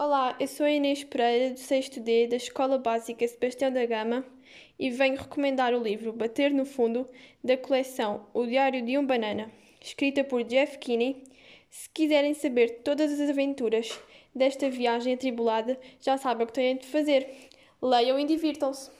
Olá, eu sou a Inês Pereira, do 6 D da Escola Básica Sebastião da Gama e venho recomendar o livro Bater no Fundo, da coleção O Diário de um Banana, escrita por Jeff Kinney. Se quiserem saber todas as aventuras desta viagem atribulada, já sabem o que têm de fazer. Leiam e divirtam-se!